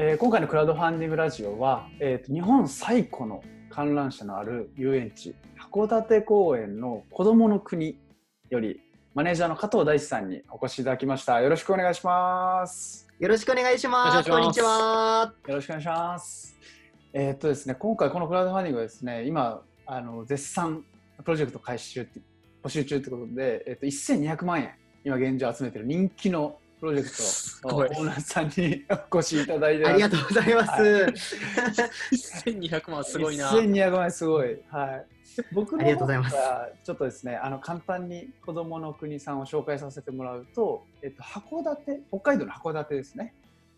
えー今回のクラウドファンディングラジオは、えーと日本最古の観覧車のある遊園地函館公園の子どもの国よりマネージャーの加藤大地さんにお越しいただきましたよろしくお願いしますよろしくお願いします。こんにちは。よろしくお願いしますえーっとですね今回このクラウドファンディングはですね今あの絶賛プロジェクト開始中って募集中ということで、えーっと1200万円今現状集めてる人気のプロジェクトオーナーさんにお越しいただいてありがとうございます。は1200万すごいな。1200万円すごい。はい。僕のありがとうございます方からちょっとですね、あの簡単に子どもの国さんを紹介させてもらうと、えっと、函館、北海道の函館ですね、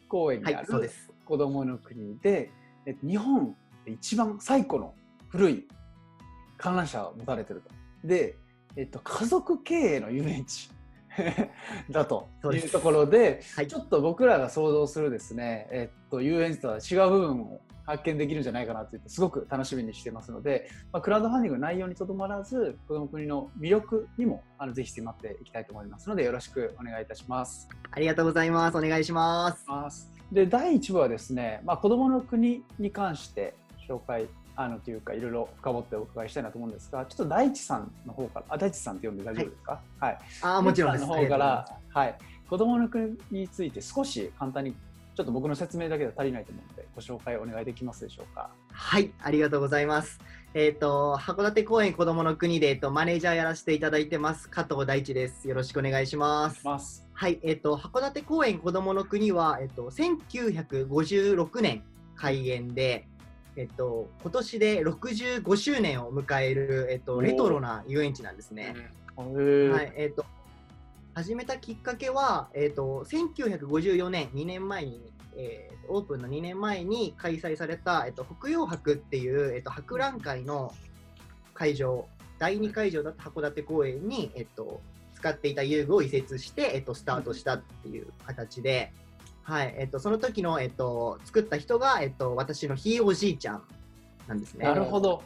公園にあはい、そうでるす。子どもの国で、えっと、日本で一番最古の古い観覧車を持たれてると。で、えっと、家族経営の遊園地 だというところで、はいちょっと僕らが想像するですね、えっと、遊園地とは違う部分を発見できるんじゃないかなと言ってすごく楽しみにしてますので、まあ、クラウドファンディングの内容にとどまらず子ども国の魅力にもあのぜひ迫っていきたいと思いますのでよろしくお願いいたします。ありがとうございます。お願いします。ますで第1部はですね、まあ、子どもの国に関して紹介あのというかいろいろ深掘ってお伺いしたいなと思うんですがちょっと大地さんの方からあ大地さんって呼んで大丈夫ですか？はい、あー、もちろんです。の方からはい。子どもの国について少し簡単にちょっと僕の説明だけでは足りないと思うのでご紹介お願いできますでしょうか？はい、ありがとうございます。えっ、と、函館公園子どもの国で、えっと、マネージャーやらせていただいてます、加藤大地です。よろしくお願いします。ます。はい、えっ、と、函館公園子どもの国は、えっ、と、1956年開園で、えっ、と、今年で65周年を迎える、えっ、と、レトロな遊園地なんですね。はい、えっ、と、始めたきっかけは、えっ、と、1954年、2年前に、えーオープンの2年前に開催された、えっ、と、北洋博っていう、えっ、と、博覧会の会場、第2会場だった函館公園に、えっ、と、使っていた遊具を移設して、えっ、と、スタートしたっていう形で、はい、えっ、と、その時の、えっ、と、作った人が、えっ、と、私のひいおじいちゃんなんですね。なるほど、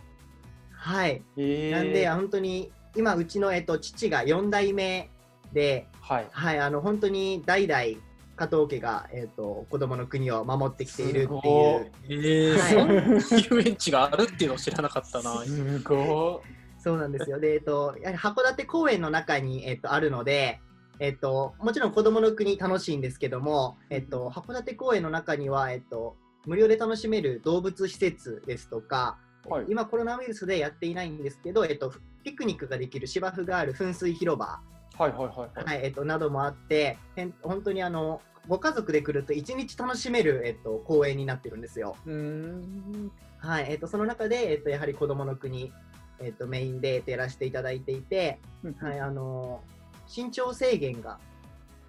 はい。えーなんで、本当に、今、うちの、えっと、父が4代目で、はいはい、あの、本当に代々、加藤家が、えっと、子供の国を守ってきているってすごいう。えー、はい遊園地があるっていうのを知らなかったな。すごそうなんですよ。で、えっと、やはり函館公園の中に、えっと、あるので、えっと、もちろん子供の国楽しいんですけども、えっと、函館公園の中には、えっと、無料で楽しめる動物施設ですとか、いはい。今コロナウイルスでやっていないんですけど、えっと、ピクニックができる芝生がある噴水広場。はいはいはいはい。はいえっと、などもあって、本当にあのご家族で来ると一日楽しめる、えっと、公園になってるんですよ。うーん。はいえっと、その中で、えっと、やはり子どもの国、えっと、メインでやらせていただいていて、はいあの身長制限が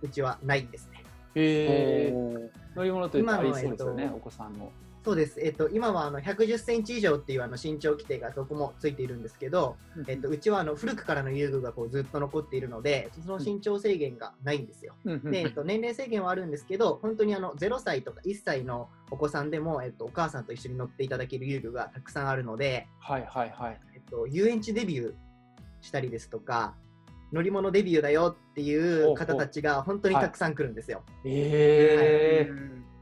うちはないんですね。へえ乗り物というとあり今のそうですよね、えっとお子さんの。そうです、えっと、今はあの110センチ以上っていうあの身長規定がどこもついているんですけど、えっと、うちはあの古くからの遊具がこうずっと残っているので、その身長制限がないんですよ。うんうんで、えっと、年齢制限はあるんですけど、本当にあの0歳とか1歳のお子さんでも、えっと、お母さんと一緒に乗っていただける遊具がたくさんあるので、はいはいはい。えっと、遊園地デビューしたりですとか、乗り物デビューだよっていう方たちが本当にたくさん来るんですよ。え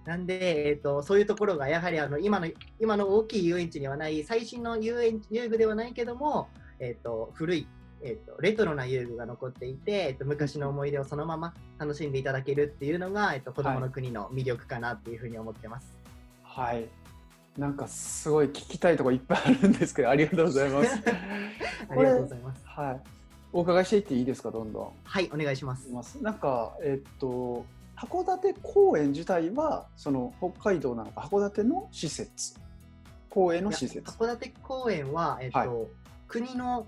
なんで、えっと、そういうところがやはりあの今の今の大きい遊園地にはない最新の遊園遊具ではないけども、えっと、古い、えっと、レトロな遊具が残っていて、えっと、昔の思い出をそのまま楽しんでいただけるっていうのが、えっと、子どもの国の魅力かなっていうふうに思ってます。ー、はい。なんかすごい聞きたいところいっぱいあるんですけど、ありがとうございます。ありがとうございます。はい。お伺いしていっていいですか、どんどん。はい、お願いします。なんか、えっと、函館公園自体は、その北海道なのか、函館の施設。公園の施設。函館公園は、えっとはい国の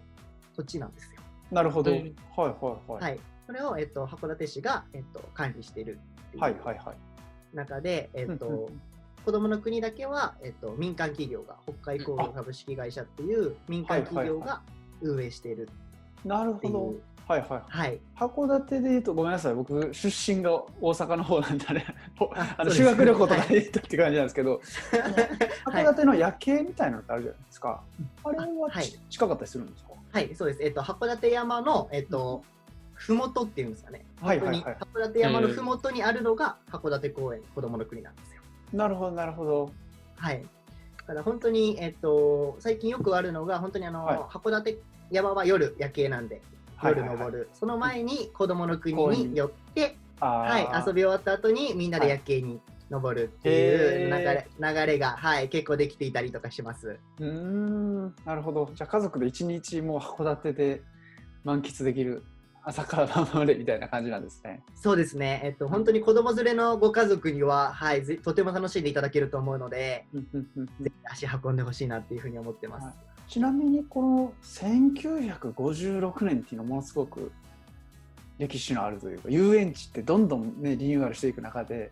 土地なんですよ。なるほど。えはいーはいはい。はい、それを、えっと、函館市が、えっと、管理しているっていうはいはいはい。中で、えっとうんうん子どもの国だけは、えっと、民間企業が北海工業株式会社っていう民間企業が運営しているなるほど。はいはい。はい、函館で言うとごめんなさい。僕出身が大阪の方なんでねあ あの修学旅行とかで行ったって感じなんですけど、はい。函館の夜景みたいなのってあるじゃないですか、あれはち、はい。近かったりするんですか？はい、そうです。えっと、函館山の、えっと、ふもとっていうんですかね。はいはいはい。函館山のふもとにあるのが函館公園子どもの国なんですよ。なるほどなるほど。はい。だから本当に、えっと、最近よくあるのが、本当にあの、はい。函館山は夜夜景なんで、夜はいはいはい登る。その前に子供の国に寄って、あはい、遊び終わった後にみんなで夜景に登るっていう流れ,、流れが、はい、結構できていたりとかします。うーんなるほど。じゃあ家族で一日もう函館で満喫できる朝から晩までみたいな感じなんですね。そうですね、えっと、本当に子供連れのご家族には、はい、ぜとても楽しんでいただけると思うので、ぜひ足運んでほしいなっていうふうに思ってます。はいちなみにこの1956年っていうのはものすごく歴史のあるというか遊園地ってどんどん、ね、リニューアルしていく中で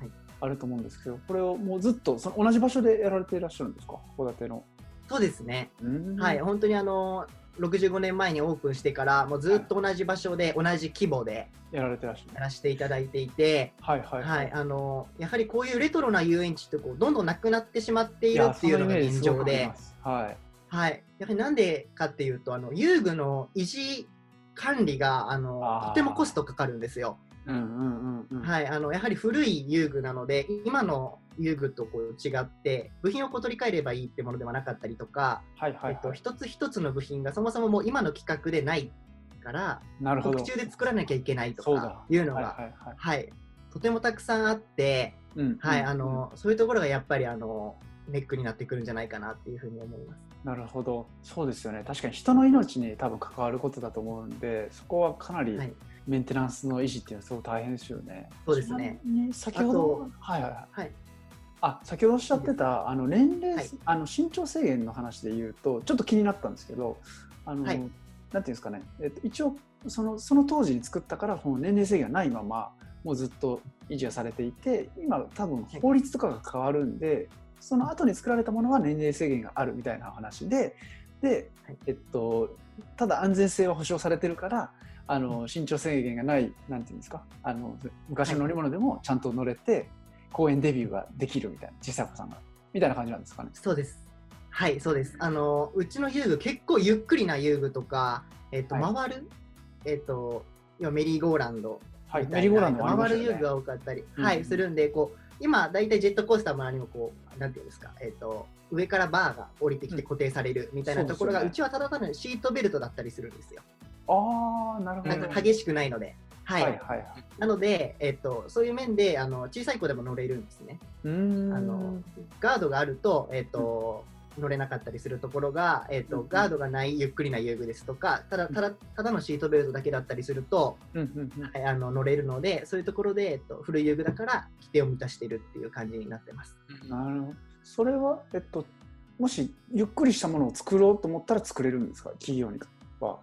はい。あると思うんですけどこれをもうずっとその同じ場所でやられていらっしゃるんですか？函館の。そうですね、うん。はい、本当にあの65年前にオープンしてから、もうずっと同じ場所で、同じ規模でやられてらっしゃる。やらせていただいていて、はいはいはい、あのやはりこういうレトロな遊園地ってこうどんどんなくなってしまっているっていうのが現状で、はい。はい、やはりなんでかっていうとあの遊具の維持管理があのとてもコストかかるんですよ。うんうんうんうん。はい、あのやはり古い遊具なので今の遊具とこう違って部品をこう取り替えればいいってものではなかったりとか、はいはいえっと、はい。一つ一つの部品がそもそももう今の規格でないからなるほど。特注で作らなきゃいけないとかいうのが、はいとてもたくさんあって、うんはい、うんあのそういうところがやっぱりあのネックになってくるんじゃないかなっていうふうに思います。なるほど。そうですよね。確かに人の命に多分関わることだと思うんで、そこはかなりはい、メンテナンスの維持っていうのはすごく大変ですよね。そうですね先ほど、はいはいはい。はいあ、先ほどおっしゃってたあの年齢、はいあの身長制限の話で言うと、ちょっと気になったんですけど、あの、はいなんていうんですかね。えっと一応そのその当時に作ったから、この年齢制限がないまま。もうずっと維持がされていて今多分法律とかが変わるんで、その後に作られたものは年齢制限があるみたいな話でで、はい。えっと、ただ安全性は保証されてるからあの身長制限がないなんていうんですか？あの昔の乗り物でもちゃんと乗れて、公演デビューができるみたいな小さいお子さんが。みたいな感じなんですかね。そうです。はい、そうです。あのうちの遊具結構ゆっくりな遊具とか、えっと、はい。回る、えっと、メリーゴーランドはい、みたいな。メリーゴーランドもありま回る遊具が多かったり、うん。はい、するんで、こう今大体ジェットコースターも何もこうなんていうんですか、えっと上からバーが降りてきて固定されるみたいなところが、そうですよねうちはただ単にシートベルトだったりするんですよ。ああなるほど。なんか激しくないので。はい、はいはいはい。なので、えっと、そういう面であの小さい子でも乗れるんですね。うーんあのガードがあると、えっと乗れなかったりするところが、えっとうんガードがないゆっくりな遊具ですとかただただただのシートベルトだけだったりすると、うんうんうんはい、あの乗れるのでそういうところで、えっと、古い遊具だから規定を満たしているっていう感じになってます。なるほど。それは、えっと、もしゆっくりしたものを作ろうと思ったら作れるんですか？企業には。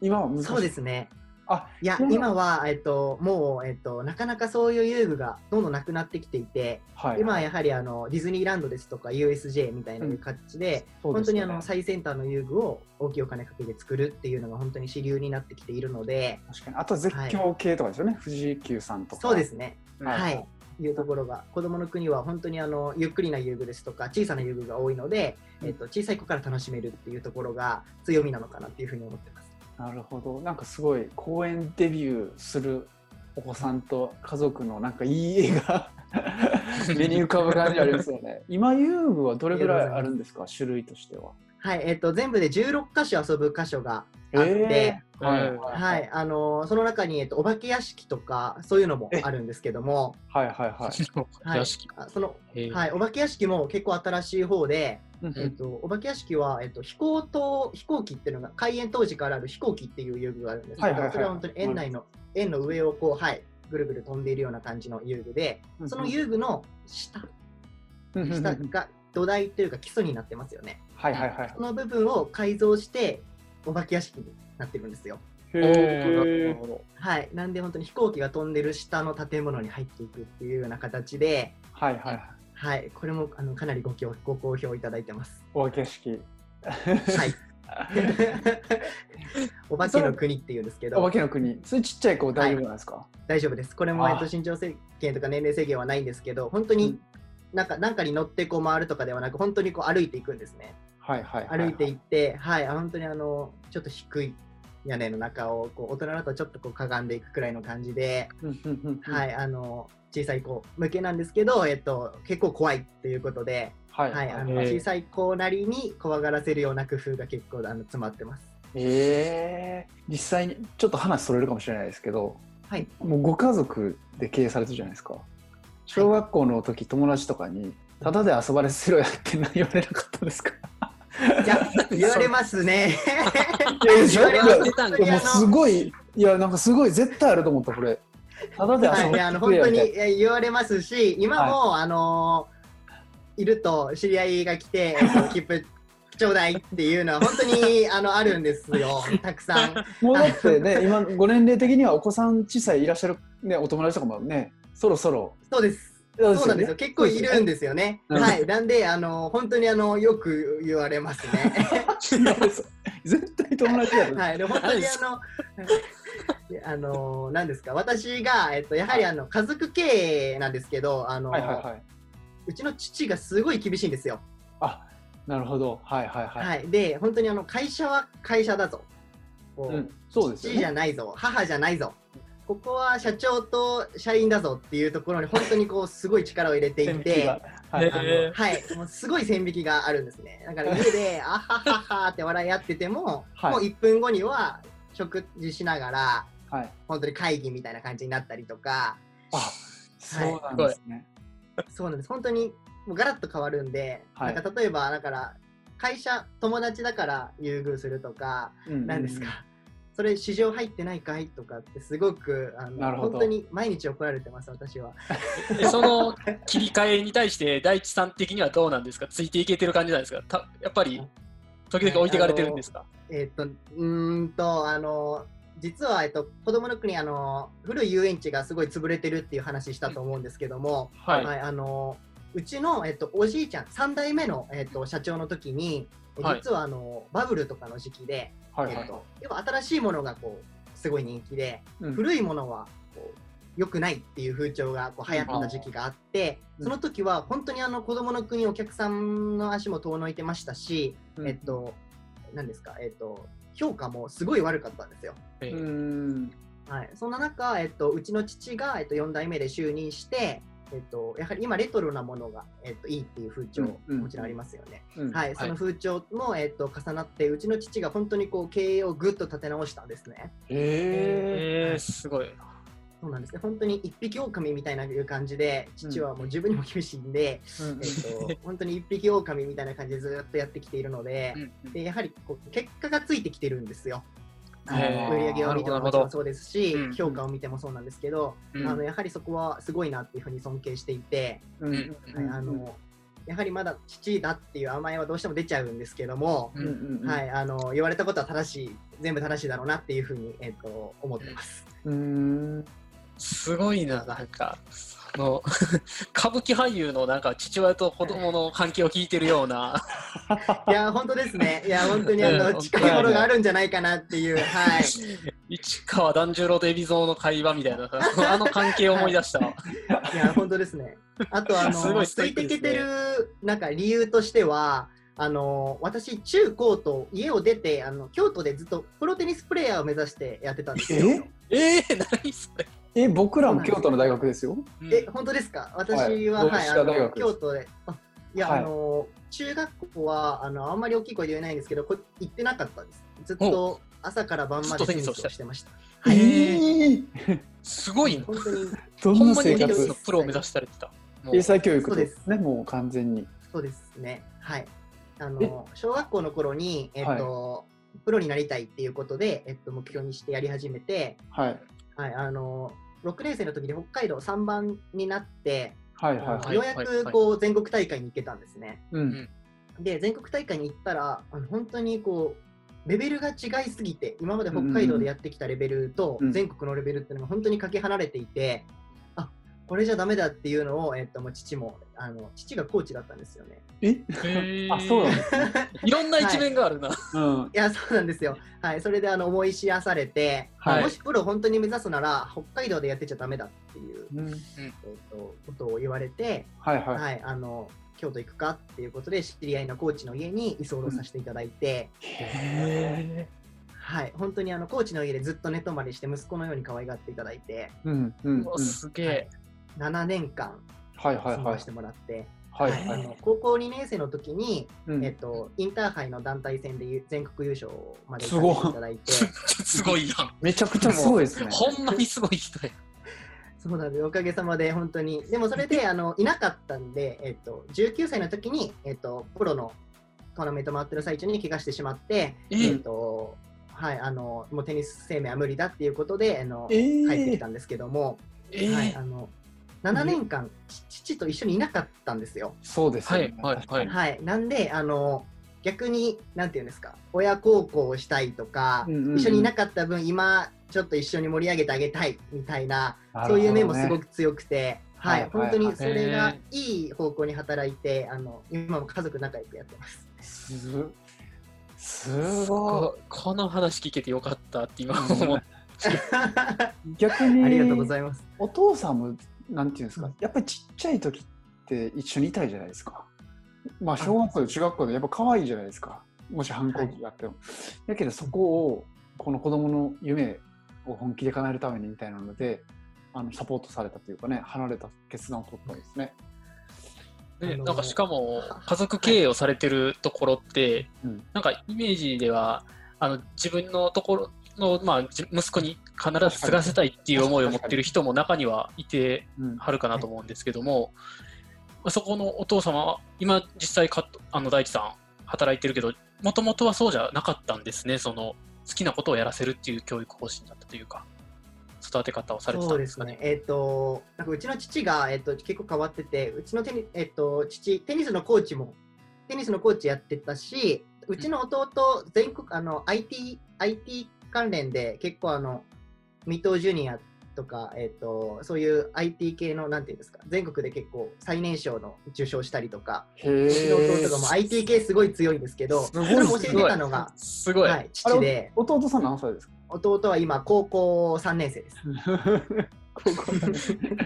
今は難しい。そうですねあいや今今は、えっと、もう、えっと、なかなかそういう遊具がどんどんなくなってきていて、はい。今はやはりあのディズニーランドですとか USJ みたいな形で、本当にあの最先端の遊具を大きいお金かけて作るっていうのが本当に主流になってきているので、確かに。あと絶叫系とかですよね。富士急さんとか。そうですね。はいはい。いうところが子どもの国は本当にあのゆっくりな遊具ですとか小さな遊具が多いので、えっと、小さい子から楽しめるっていうところが強みなのかなっていうふうに思ってます。なるほど。なんかすごい公演デビューするお子さんと家族のなんかいい絵が 目に浮かぶ感じありますよね。今遊具はどれぐらいあるんですか？種類としては。はい、えっと、全部で16箇所遊ぶ箇所があって、えーはいうんはい、あのその中に、えっと、お化け屋敷とかそういうのもあるんですけども、はいはいはい。はい屋敷。あそのはい、お化け屋敷も結構新しい方で、うんえっと、お化け屋敷は、えっと、飛行塔飛行機っていうのが開園当時からある飛行機っていう遊具があるんですけど、はいはいはいそれは本当に園内の園の上をこう、はい、ぐるぐる飛んでいるような感じの遊具で、その遊具の下下が土台というか基礎になってますよね。はいはいはい。その部分を改造してお化け屋敷になってるんですよ。へおーなーるほど。はい、なんで本当に飛行機が飛んでる下の建物に入っていくっていうような形で、はいはいはい。はい、これもあのかなりごご好評いただいてます。お化け屋敷。はい。お化けの国っていうんですけお化ど、けの国。それちっちゃい子大丈夫なんですか、大丈夫です。これも、あえっと、身長制限とか年齢制限はないんですけど、本当になんかなんかに乗ってこう回るとかではなく、本当にこう歩いていくんですね。はいはいはい。歩いていって、はい、あ本当にあのちょっと低い屋根の中をこう大人だとちょっとこうかがんでいくくらいの感じで、はい、あの小さい子向けなんですけど、えっと、結構怖いっていうことで、はい。はい、あの小さい子なりに怖がらせるような工夫が結構あの詰まってます。えー、実際にちょっと話それるかもしれないですけどはい、もうご家族で経営されてるじゃないですか。小学校の時友達とかに「ただで遊ばれせろや」って言われなかったですか？いや言われますね。すごいいやなんかすごい絶対あると思ったこれただで遊あの本当に言われますし、今も、あのいると知り合いが来て、えっと、切符ちょうだいっていうのは本当に あのあるんですよ、たくさん。なもうだってね今ご年齢的にはお子さん小さいいらっしゃる、ね、お友達とかもねそろそろそうです。そそうなんですよ。結構いるんですよね。うんはい。なんで、あの、本当にあの、よく言われますね。絶対友達だよ、はい。で、本当にあの、あの、なんですか、私が、えっと、やはりあの、家族経営なんですけど、あの、うちの父がすごい厳しいんですよ。あなるほどはいはいはい、はい。で、本当にあの、会社は会社だぞ。こううん、そうですよ父じゃねないぞ、母じゃないぞ。ここは社長と社員だぞっていうところに本当にこうすごい力を入れていて、はいもうすごい線引きがあるんですね。だから家で、あはははって笑い合ってても、はいもう1分後には食事しながら、はい本当に会議みたいな感じになったりとか、あそうなんですね、そうなんです。本当にもうガラッと変わるんで、はいなんか例えば、だから、会社、友達だから優遇するとか、うんうんうん何ですか、それ市場入ってないかいとかってすごくあの本当に毎日怒られてます、私は。でその切り替えに対して大地さん的にはどうなんですか？ついていけてる感じなんですか？たやっぱり時々置いてかれてるんですか、えっと、うーんと、あの、実は、えっと、子供の国、あの、古い遊園地がすごい潰れてるっていう話したと思うんですけども、はい。はい、あの、うちの、えっと、おじいちゃん、3代目の、えっと、社長の時に、実は、あの、バブルとかの時期で、はいはい。えっと、要は新しいものが、こう、すごい人気で、うん。古いものは、こう、良くないっていう風潮がこう流行った時期があって、うん。その時は本当にあの子供の国お客さんの足も遠のいてましたし、うん。えっと、何ですか、えっと、評価もすごい悪かったんですよ。はい、そんな中、えっと、うちの父が、えっと、4代目で就任して、えっと、やはり今レトロなものが、えっと、いいっていう風潮、うんうんもちろんありますよね。うん。はい、その風潮も、えっと、重なって、うちの父が本当にこう経営をぐっと立て直したんですね。へえー、すごい。そうなんですね。本当に一匹狼みたいないう感じで、父はもう自分にも厳しいんで、ーえっと、本当に一匹狼みたいな感じでずっとやってきているので、うん。でやはりこう結果がついてきてるんですよ。売り上げを見てももちろんそうですし、うん評価を見てもそうなんですけど、うん。あのやはりそこはすごいなっていうふうに尊敬していて、うんはいあのやはりまだ父だっていう甘えはどうしても出ちゃうんですけども、はい、あの言われたことは正しい全部正しいだろうなっていうふうに、えっと思ってます。うーん。すごいな、なんか、あの歌舞伎俳優のなんか父親と子供の関係を聞いてるような、いや本当ですね。いや本当にあのうん近いものがあるんじゃないかなっていう、はい。市川團十郎と海老蔵の会話みたいな、あの関係を思い出した。いや、本当ですね。あと、あの、ついて敵ですねけてる、なんか理由としては、あの、私、中高と家を出て、あの、京都でずっとプロテニスプレーヤーを目指してやってたんですよ。ええー、何それ。え僕らも京都の大学ですよ。え、本当ですか？私は、はいはい、京都で。あいや、はい。あの、中学校は、あの、あんまり大きい声で言えないんですけど、こ行ってなかったです。ずっと朝から晩までテニスをしてました。えはい。ーすごいな。本当に、どんな生活プロを目指されてた。英才教育でそうです。すねもう完全に。そうですね。はい。あの小学校の頃に、えっとプロになりたいっていうことで、えっと、目標にしてやり始めて、はい。はい、あの6年生の時に北海道3番になって、はいはいはい。ようやくこう全国大会に行けたんですね。うん。で、全国大会に行ったら、あの本当にこう、レベルが違いすぎて、今まで北海道でやってきたレベルとうん。全国のレベルっていうのが本当にかけ離れていて、あこれじゃダメだっていうのを、えっと、もう父もあの、父がコーチだったんですよね。え？あそうなんですいろんな一面があるな。うん。いや、そうなんですよ。はい、それであの思い知らされて、はい。もしプロ本当に目指すなら、北海道でやってちゃダメだっていう、うん。えっとことを言われて、はいはい。はい、あの京都行くかっていうことで、知り合いのコーチの家に居候させていただいて、へはい、本当にあのコーチの家でずっと寝泊まりして息子のように可愛がっていただいてうんうんうん。すげえ。7年間はいはいはい住まわせてもらって、はいはい。あはい。の高校2年生の時に、うん。えっと、インターハイの団体戦でゆ全国優勝まですごい。ただいて。すごいやん。めちゃくちゃすごいですね。ほんまにすごい人や。そうなんです。おかげさまで本当に。でもそれであのいなかったんで、えっと、19歳の時に、えっと、プロのトーナメント回ってる最中に怪我してしまって、ええ。っとはい、あのもうテニス生命は無理だっていうことであの、えー帰ってきたんですけども、えはい、ーあの7年間、ち父と一緒にいなかったんですよ。そうですよね。はいはいはい。はい、なんであの逆になんていうんですか。親孝行をしたいとか、うんうんうん。一緒にいなかった分今ちょっと一緒に盛り上げてあげたいみたいなね。そういう面もすごく強くて、はい。はい本当にそれがへいい方向に働いてあの今も家族仲良くやってます。すすごい。この話聞けてよかったって今思っ 逆にありがとうございます。お父さんもなんていうんですか、うんやっぱりちっちゃい時って一緒にいたいじゃないですか。まあ小学校で中学校でやっぱ可愛いじゃないですか。もし反抗期があっても。だけどそこをこの子供の夢を本気で叶えるためにみたいなのであのサポートされたというかね離れた決断を取ったんですね。ね、あのなんかしかも家族経営をされてるところって、うんなんかイメージではあの自分のところの、まあ、じ息子に必ず継がせたいっていう思いを持ってる人も中にはいてうんはるかなと思うんですけども、まあそこのお父様は今実際かあの大地さん働いてるけどもともとはそうじゃなかったんですねその好きなことをやらせるっていう教育方針だったというか育て方をされてたそんでかねうですすね。。えっ、と、なんかうちの父が、えっと結構変わってて、うちのテニ,、えっと父、テニスのコーチも、テニスのコーチやってたし、うちの弟、全国、あの、IT、IT 関連で結構あの、水戸ジュニアとか、えっ、と、そういう IT 系の、なんていうんですか、全国で結構最年少の受賞したりとか、へうちのえ。弟がもう IT 系すごい強いんですけど、すごいそれも教えてたのが、すごい。はい、父で、弟さん何歳ですか？弟は今高校3年生です。高校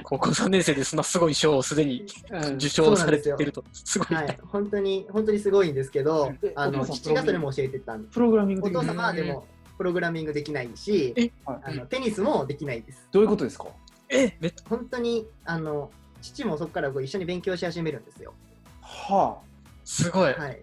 高校3年生でそんなすごい賞をすでにうん。受賞されてると、すごい。はい、本当に本当にすごいんですけどえ、あのお父がそれも教えてたんで、プログラミングお父様はでもプログラミングできないしあのテニスもできないです。どういうことですか？え本当にあの父もそこから一緒に勉強し始めるんですよ。はすごい。はい。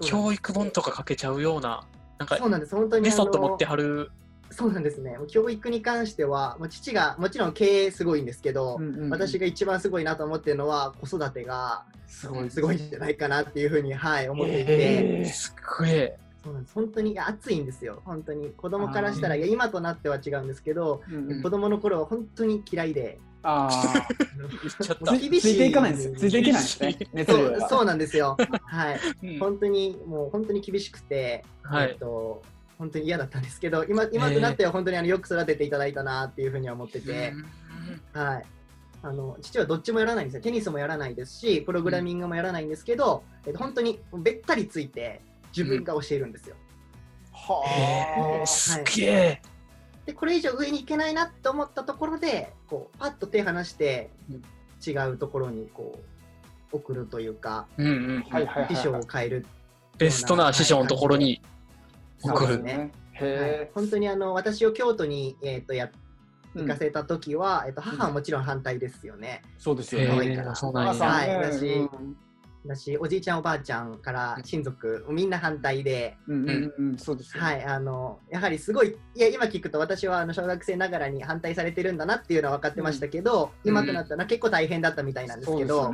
教育本とか書けちゃうような、なんかそうなんです。本当にメソッド持ってはる。そうなんですね。教育に関しては、もう父がもちろん経営すごいんですけど、あ、うんうんうん私が一番すごいなと思ってるのは子育てがすごいすごいんじゃないかなっていうふうに、はい、思っていて。えーすごい。そうなんです。本当にいや熱いんですよ、本当に。子供からしたら、いや今となっては違うんですけど、うんうん。子供の頃は本当に嫌いで、ああ、厳しついていかない。んですよ。ついていけないんですね。そうそうなんですよ、はい、うん。本当にもう本当に厳しくて、はい。えっと、本当に嫌だったんですけど、今今となっては本当にあのよく育てていただいたなっていうふうには思ってて、はい、あの父はどっちもやらない。んですよ、テニスもやらないですし、プログラミングもやらないんですけど、えっと、本当にべったりついて自分が教えるんですよ。はえーあ。すげえ。でこれ以上上に行けないなと思ったところでこうパッと手離してうん違うところにこう送るというかうんうん。はいはいはい師匠を変える、ベストな師匠のところに送る。ねはいへ本当にあの私を京都に、えー、とやえ。行かせた時は、えっと母はもちろん反対ですよね。そうですよへね。はいだしうんだしおじいちゃんおばあちゃんから親族みんな反対で、うんうんうん、そうです。はい、あのやはりすごいいや今聞くと私はあの小学生ながらに反対されてるんだなっていうのは分かってましたけど、うん今となったら結構大変だったみたいなんですけど、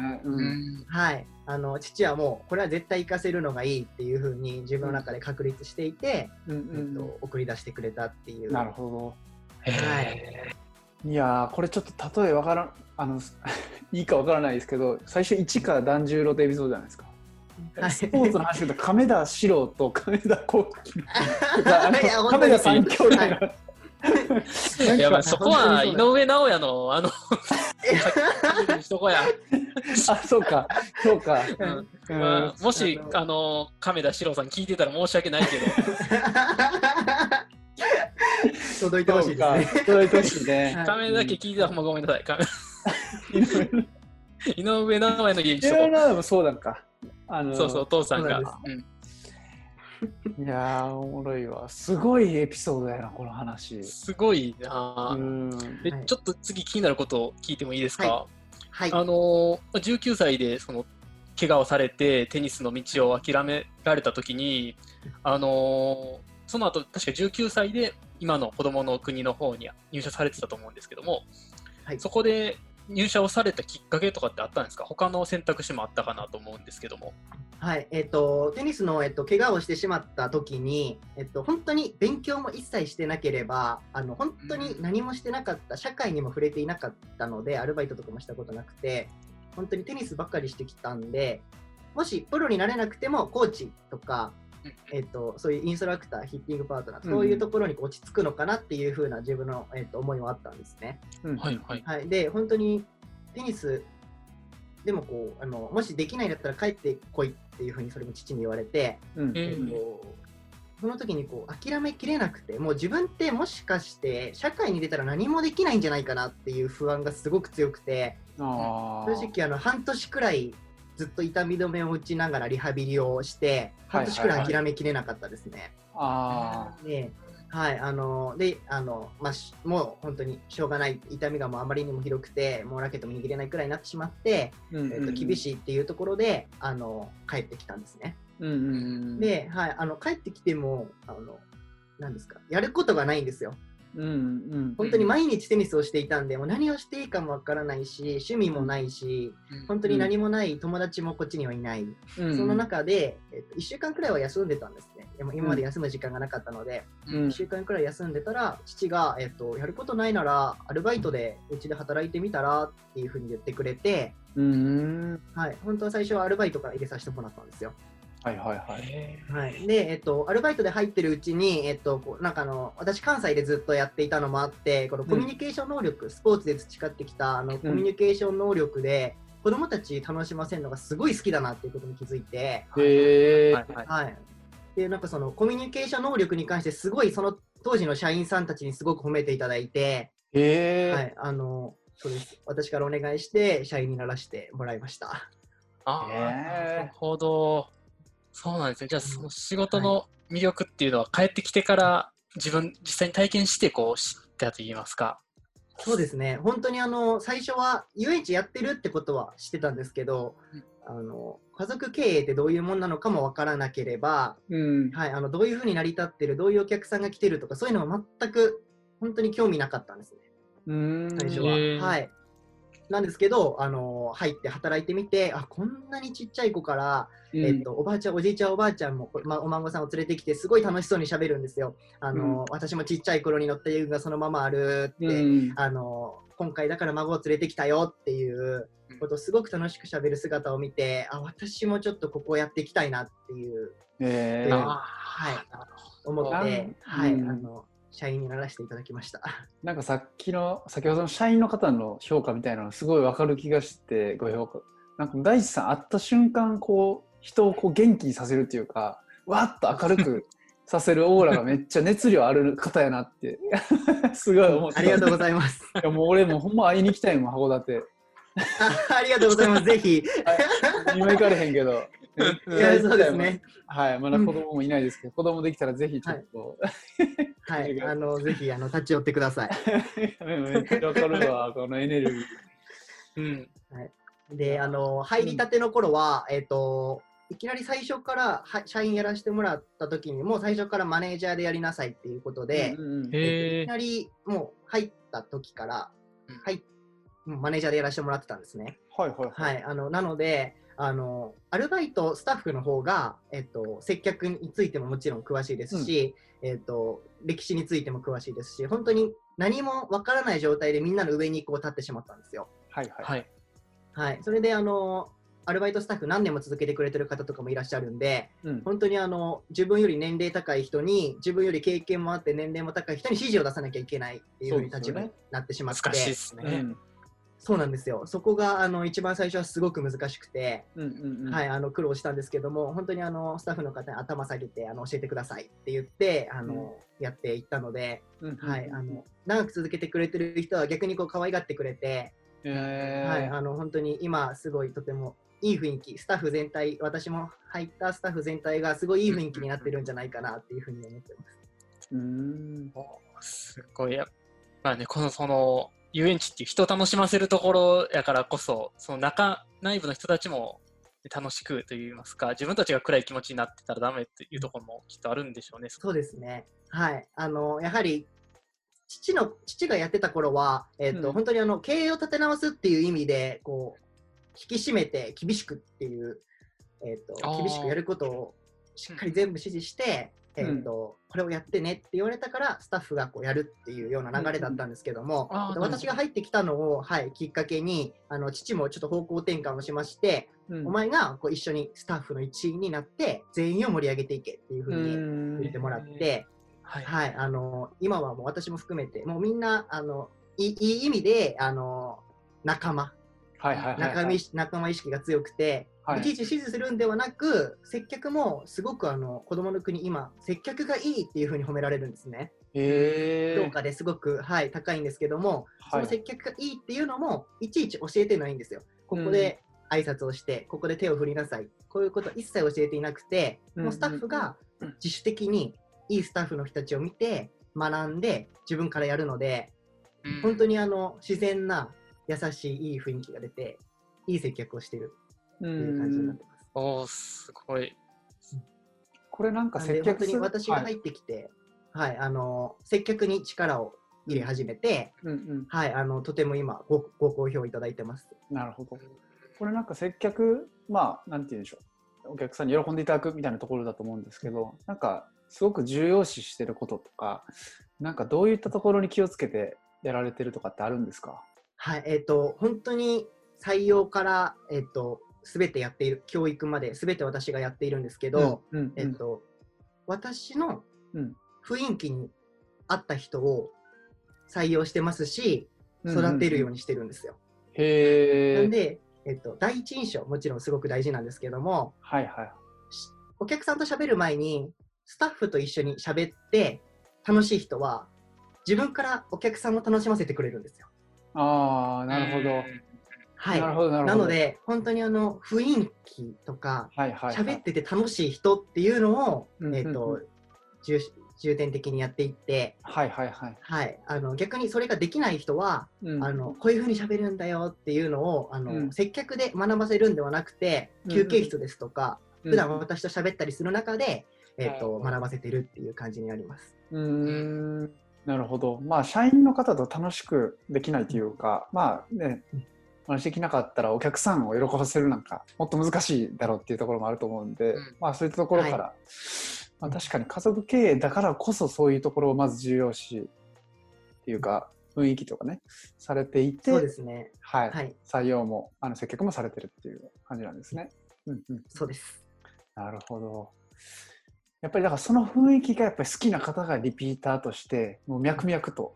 はい、あの父はもうこれは絶対行かせるのがいいっていうふうに自分の中で確立していて、うんうえっんと、送り出してくれたっていう。なるほへはい。ど。いやーこれちょっと例えわからんあの いいかわからないですけど最初一から團十郎ってエピソードじゃないですか。はい。スポーツの話で言うと亀田史郎と亀田光輝 あのいや本当に亀田三兄弟が、い。やまあ そこは井上尚弥のあのあそうか。そうか。うん。うんまあ、もしあのあの亀田史郎さん聞いてたら申し訳ないけど届いてほしいですね。届いてほしいね。はい亀だけ聞いてたらほんまごめんなさい亀い井上尚弥の家にしところいろなのもそうなんか。あのうそうそうお父さんがいやー、おもろいわ。すごいエピソードやな、この話。すごいな。ではいちょっと次気になることを聞いてもいいですか、ははい。あのー19歳でその怪我をされてテニスの道を諦められた時に、あのーその後確か19歳で今の子どもの国の方に入社されてたと思うんですけども、はい。そこで入社をされたきっかけとかってあったんですか？他の選択肢もあったかなと思うんですけども。はい、えっ、と、テニスの、えっと、怪我をしてしまった時に、えっと、本当に勉強も一切してなければ、あの、本当に何もしてなかった、社会にも触れていなかったので、アルバイトとかもしたことなくて、本当にテニスばっかりしてきたんで、もしプロになれなくても、コーチとか、えっと、そういうインストラクター、ヒッティングパートナー、そういうところに落ち着くのかなっていう風な自分の、えっと、思いはあったんですね。うん。はいはい。はい、で本当にテニスでもこうあのもしできないんだったら帰ってこいっていうふうにそれも父に言われて、うん。えとその時にこう諦めきれなくてもう自分ってもしかして社会に出たら何もできないんじゃないかなっていう不安がすごく強くて正直あの半年くらいずっと痛み止めを打ちながらリハビリをして半年くらい諦めきれなかったですね。あで、はい、あの、で、あの、まあ、しもう本当にしょうがない、痛みがもうあまりにもひどくて、もうラケットも握れないくらいになってしまって、ーうんえっと、厳しいっていうところで、あの、帰ってきたんですね。うんうんうん、で、はい、あの、帰ってきても、あの、なんですか、やることがないんですよ。うんうん。本当に毎日テニスをしていたんで、もう何をしていいかもわからないし、趣味もないし、本当に何もない友達もこっちにはいない。うん、その中で、えっと、1週間くらいは休んでたんですね。でも今まで休む時間がなかったので、うん。1週間くらい休んでたら、父が、えっと、やることないなら、アルバイトでうちで働いてみたらっていうふうに言ってくれて、うん。はい、本当は最初はアルバイトから入れさせてもらったんですよ。はいはいはい。へはい、で、えっと、アルバイトで入ってるうちに、えっと、こうなんかあの私、関西でずっとやっていたのもあって、このコミュニケーション能力、スポーツで培ってきたあのコミュニケーション能力で、子供たち楽しませるのがすごい好きだなっていうことに気づいて、はいはいはい。で、なんかそのコミュニケーション能力に関して、すごいその当時の社員さんたちにすごく褒めていただいて、はい、あの、そうです。私からお願いして、社員にならせてもらいました。ああ、なるほど。そうなんですね。じゃあ、その仕事の魅力っていうのは、帰ってきてから自分、実際に体験して、こう、知ったと言いますか。そうですね。本当にあの、最初は遊園地やってるってことは知ってたんですけどうん、あの、家族経営ってどういうもんなのかもわからなければ、うんはい、あの、どういうふうに成り立ってる、どういうお客さんが来てるとか、そういうのは全く、本当に興味なかったんですね。うん最初は。はい。なんですけど、あの入って働いてみて、あこんなにちっちゃい子から、えっと、おばあちゃん、おじいちゃん、おばあちゃんも、こま、お孫さんを連れてきて、すごい楽しそうにしゃべるんですよ。あの、うん。私もちっちゃい頃に乗った遊具がそのままあるって、うん。あの今回だから孫を連れてきたよっていうことをすごく楽しくしゃべる姿を見て、あ私もちょっとここをやっていきたいなっていう、へえうんあはい、思って、うんはい、うん。あの社員にならせていただきました。なんかさっきの先ほどの社員の方の評価みたいなのすごいわかる気がしてご評価なんか大地さん会った瞬間こう人をこう元気にさせるっていうかわーっと明るくさせるオーラがめっちゃ熱量ある方やなって すごい思ってありがとうございます。いやもう俺もほんま会いに行きたいもん函館あありがとうございます。ぜひ。今行かれへんけどいや、そうですね。はいまだ子供もいないですけど、子供できたらぜひちょっと、はい、あの、ぜひ、あの、立ち寄ってください。めっちゃわかるわこのエネルギー。うん。で、あの、入りたての頃は、えっ、と、いきなり最初からは社員やらせてもらった時にもう最初からマネージャーでやりなさいっていうことで、うんうんうん。えっといきな。りもう入った時から、うん。はい、マネージャーでやらせてもらってたんですね。はいはい。はい、あのなのであの、アルバイトスタッフの方が、えっと、接客についてももちろん詳しいですし、えっと、歴史についても詳しいですし、本当に何もわからない状態でみんなの上にこう立ってしまったんですよ。はいはい。はい。はい、それであのアルバイトスタッフ何年も続けてくれてる方とかもいらっしゃるんで、うん。本当にあの自分より年齢高い人に、自分より経験もあって年齢も高い人に指示を出さなきゃいけないっていうふう立場になってしまって、難しいですね。うんそうなんですよ。そこがあの一番最初はすごく難しくて、うんうんうんはい、あの苦労したんですけども、本当にあのスタッフの方に頭下げてあの教えてくださいって言ってあの、やっていったので、うんはい、あの長く続けてくれてる人は逆にこう可愛がってくれて、えーはい、あの本当に今すごいとてもいい雰囲気、スタッフ全体、私も入ったスタッフ全体がすごいいい雰囲気になってるんじゃないかなっていうふうに思ってます。うんおすごいや。まあね、このその遊園地って人を楽しませるところやからこそ、その中、内部の人たちも楽しくといいますか、自分たちが暗い気持ちになってたらダメっていうところもきっとあるんでしょうね。そうですね。はい。あの、やはり、父の、父がやってた頃は、えっ、と、うん本当にあの、経営を立て直すっていう意味で、こう、引き締めて厳しくっていう、えっ、あーと、厳しくやることをしっかり全部指示して、えっ、と、これをやってねって言われたから、スタッフがこうやるっていうような流れだったんですけども、うん私が入ってきたのを、はい、きっかけに、あの、父もちょっと方向転換をしまして、うん。お前がこう一緒にスタッフの一員になって、全員を盛り上げていけっていうふうに言ってもらって、はい。はい、あの今はもう私も含めて、もうみんなあのいい意味であの仲間はいはいはいはい。仲間意識仲間意識が強くて、はい。い、ちいち指示するんではなく、接客もすごくあの子供の国、今、接客がいいっていうふうに褒められるんですね。へー。評価ですごく、はい、高いんですけども、そはい。の接客がいいっていうのも、いちいち教えてないんですよ。ここで挨拶をして、ここで手を振りなさい。こういうことは一切教えていなくて、うん。もうスタッフが自主的にいいスタッフの人たちを見て、学んで、自分からやるので、うん。本当にあの自然な、優しい、いい雰囲気が出て、いい接客をしているうっていう感じになってます。おーすごい。これなんか接客するはい私が入ってきて、はい、あの接客に力を入れ始めて、うんうんはい、あのとても今ごご好評いただいてます。なるほど。これなんか接客、まあ、なんて言うんでしょう。お客さんに喜んでいただくみたいなところだと思うんですけど、なんか、すごく重要視してることとか、なんかどういったところに気をつけてやられてるとかってあるんですか？はい、えっ、と本当に採用からえっ、とすべてやっている教育まですべて私がやっているんですけど、うんうんえっ、と私のうん雰囲気に合った人を採用してますし、育てるようにしてるんですよ。へえ。なんで、えっと、第一印象もちろんすごく大事なんですけどもはいはい。お客さんと喋る前にスタッフと一緒に喋って楽しい人は自分からお客さんを楽しませてくれるんですよ。ああ、なるほど。はい、なるほど、なるほど。なの、で本当にあの雰囲気とかはいはい、はい。喋ってて楽しい人っていうのを、うんうんうん。えっと重重点的にやっていって、はいはいはい。はい、あの逆にそれができない人はうん。あのこういうふうに喋るんだよっていうのをあの、うん。接客で学ばせるんではなくてうん休憩室ですとか、普段は私と喋ったりする中で、えっとうん学ばせてるっていう感じになります。うーんなるほど。まあ、社員の方と楽しくできないというか、まあね話できなかったらお客さんを喜ばせるなんか、もっと難しいだろうっていうところもあると思うんで、うんまあ、そういったところから、まあ、確かに家族経営だからこそそういうところをまず重要視っていうか、雰囲気とかね、されていて、そうですね。はい、はい、採用もあの接客もされてるっていう感じなんですね。うんうん、そうです。なるほど。やっぱりだからその雰囲気がやっぱり好きな方がリピーターとしてもう脈々と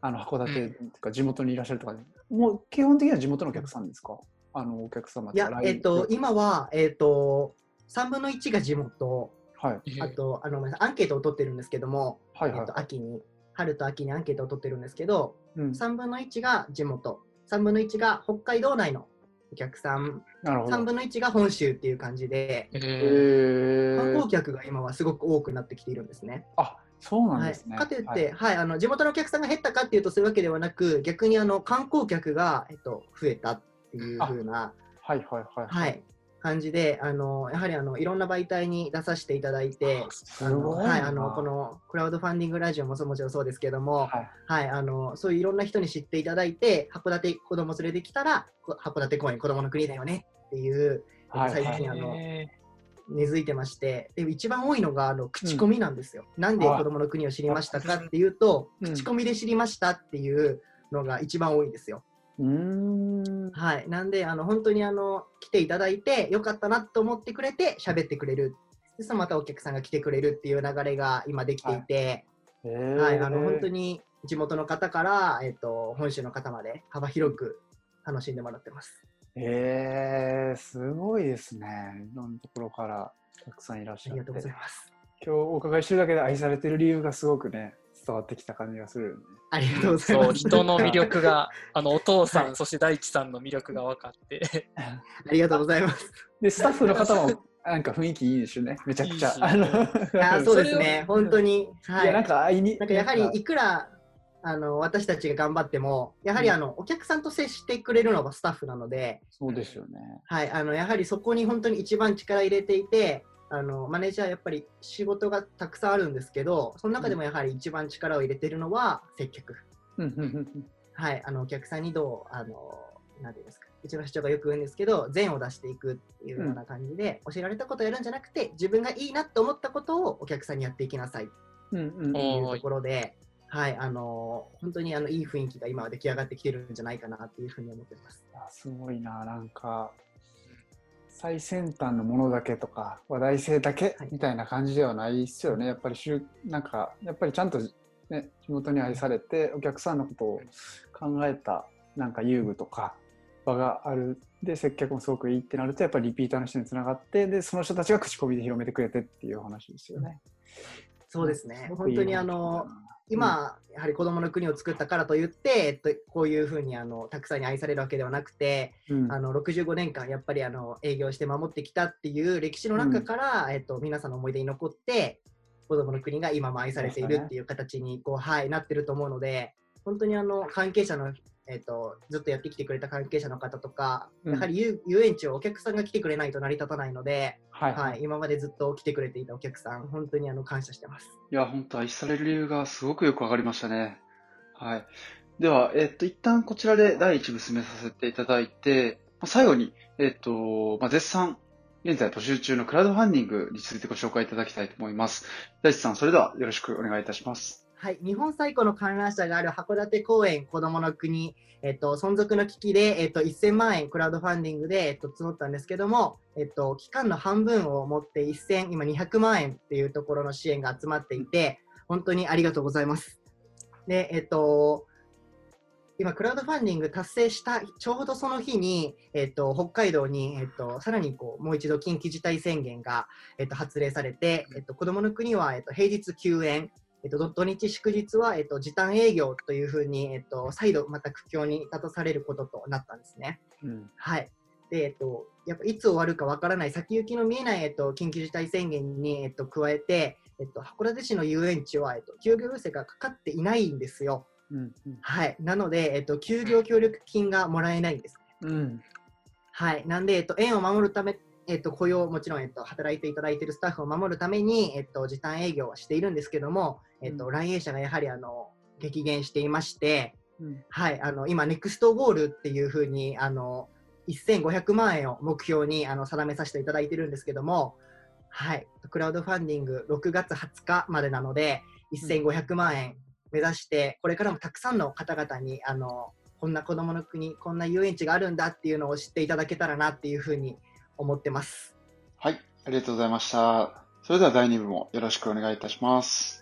あの函館というか地元にいらっしゃるとか、もう基本的には地元のお客さんですか？あのお客様いや、えっと、今は、えっと、3分の1が地元、はい。あと、あのアンケートを取ってるんですけども、はいはい。えっと、秋に、春と秋にアンケートを取ってるんですけど、うん、3分の1が地元、3分の1が北海道内のお客さん、3なるほど。分の1が本州っていう感じで、観光客が今はすごく多くなってきているんですね。あそうなんはいですね。かといって、はいはいあの地元のお客さんが減ったかっていうとそういうわけではなく、逆にあの観光客が、えっと、増えたっていう風な、はいはいはいはい、感じで、あのやはりあのいろんな媒体に出させていただいて、すあのはい、あのこのクラウドファンディングラジオももちろんそうですけども、はい。はい、あのそういういろんな人に知っていただいて、函館子供連れてきたら、こ函館公園子供の国だよねっていう、最近あのえ根付いてまして、で一番多いのがあの口コミなんですよ。なんで子供の国を知りましたかっていうと、うん。口コミで知りましたっていうのが一番多いんですよ。うーんはい、なんであの本当にあの来ていただいてよかったなと思ってくれて喋ってくれる。でそのまたお客さんが来てくれるっていう流れが今できていて、へーはい、あの本当に地元の方から、えっと、本州の方まで幅広く楽しんでもらってます。へーすごいですね。いろんなところからたくさんいらっしゃって。ありがとうございます。今日お伺いしてるだけで愛されてる理由がすごくね伝わってきた感じがするよね。ありがとうございます。そう、人の魅力が、あの、お父さん、はいそして大地さんの魅力が分かって、ありがとうございます。で、スタッフの方もなんか雰囲気いいですよね、めちゃくちゃ。いいしあのあそうですね、本当に。はいや、なんか会いに。なんかやはりいくらあの私たちが頑張っても、やはりあの、お客さんと接してくれるのがスタッフなので、そうですよね。はい、あのやはりそこに本当に一番力入れていて、あのマネージャーやっぱり仕事がたくさんあるんですけど、その中でもやはり一番力を入れているのは接客。うんうんうんはい、あのお客さんにどう、あのなんていうんですか、うちの社長がよく言うんですけど、善を出していくっていうような感じで、教えられたことをやるんじゃなくて、自分がいいなと思ったことをお客さんにやっていきなさい。うんうん。っていうところで、はい、あの本当にあのいい雰囲気が今は出来上がってきてるんじゃないかなっていうふうに思ってます。あすごいな、なんか、最先端のものだけとか、話題性だけはいみたいな感じではないっすよね。やっぱりなんか、やっぱりちゃんと、ね、地元に愛されて、お客さんのことを考えた、なんか遊具とか、場がある。で、接客もすごくいいってなると、やっぱりリピーターの人につながって、で、その人たちが口コミで広めてくれてっていう話ですよね。そうですね、本当にあの今、やはり子どもの国を作ったからといって、えっと、こういうふうにあのたくさんに愛されるわけではなくて、うん。あの65年間やっぱりあの営業して守ってきたっていう歴史の中から、えっと、皆さんの思い出に残って子どもの国が今も愛されているっていう形にこう、はい、なってると思うので本当にあの関係者の、えっと、ずっとやってきてくれた関係者の方とか、うんやはり遊遊園地をお客さんが来てくれないと成り立たないので、はい、はい、今までずっと来てくれていたお客さん本当にあの感謝してます。いや、本当愛される理由がすごくよくわかりましたね。はい。では、えっと、一旦こちらで第一部進めさせていただいて、まあ最後に、えっと、まあ、絶賛、現在募集中のクラウドファンディングについてご紹介いただきたいと思います。大地さん、それではよろしくお願いいたします。はい、日本最古の観覧車がある函館公園子どもの国、えっと、存続の危機で、えっと、1000万円クラウドファンディングで、えっと、募ったんですけども、えっと、期間の半分を持って1000、今200万円っていうところの支援が集まっていて、本当にありがとうございます。で、えっと、今、クラウドファンディング達成したちょうどその日に、えっと、北海道に、えっと、さらにこうもう一度緊急事態宣言が、えっと、発令されて、えっと、子どもの国は、えっと、平日休園、えっと、土日祝日は、えっと、時短営業というふうに、えっと、再度また苦境に立たされることとなったんですね。うんはい。で、えっと、やっぱいつ終わるかわからない先行きの見えない、えっと、緊急事態宣言に、えっと、加えて、えっと、函館市の遊園地は、えっと、休業要請がかかっていないんですよ。うんうんはい。なので、えっと、休業協力金がもらえないんです。うんはい。なんで、えっと、園を守るため、えっと、雇用、もちろん、えっと、働いていただいているスタッフを守るために、えっと、時短営業はしているんですけども、えっと、うん来園者がやはり、あの、激減していまして、うんはい。あの、今、ネクストゴールっていうふうに、あの、1500万円を目標に、あの、定めさせていただいてるんですけども、はい。クラウドファンディング6月20日までなので、1500万円目指して、これからもたくさんの方々に、あの、こんな子供の国、こんな遊園地があるんだっていうのを知っていただけたらなっていうふうに思ってます。はい。ありがとうございました。それでは第2部もよろしくお願いいたします。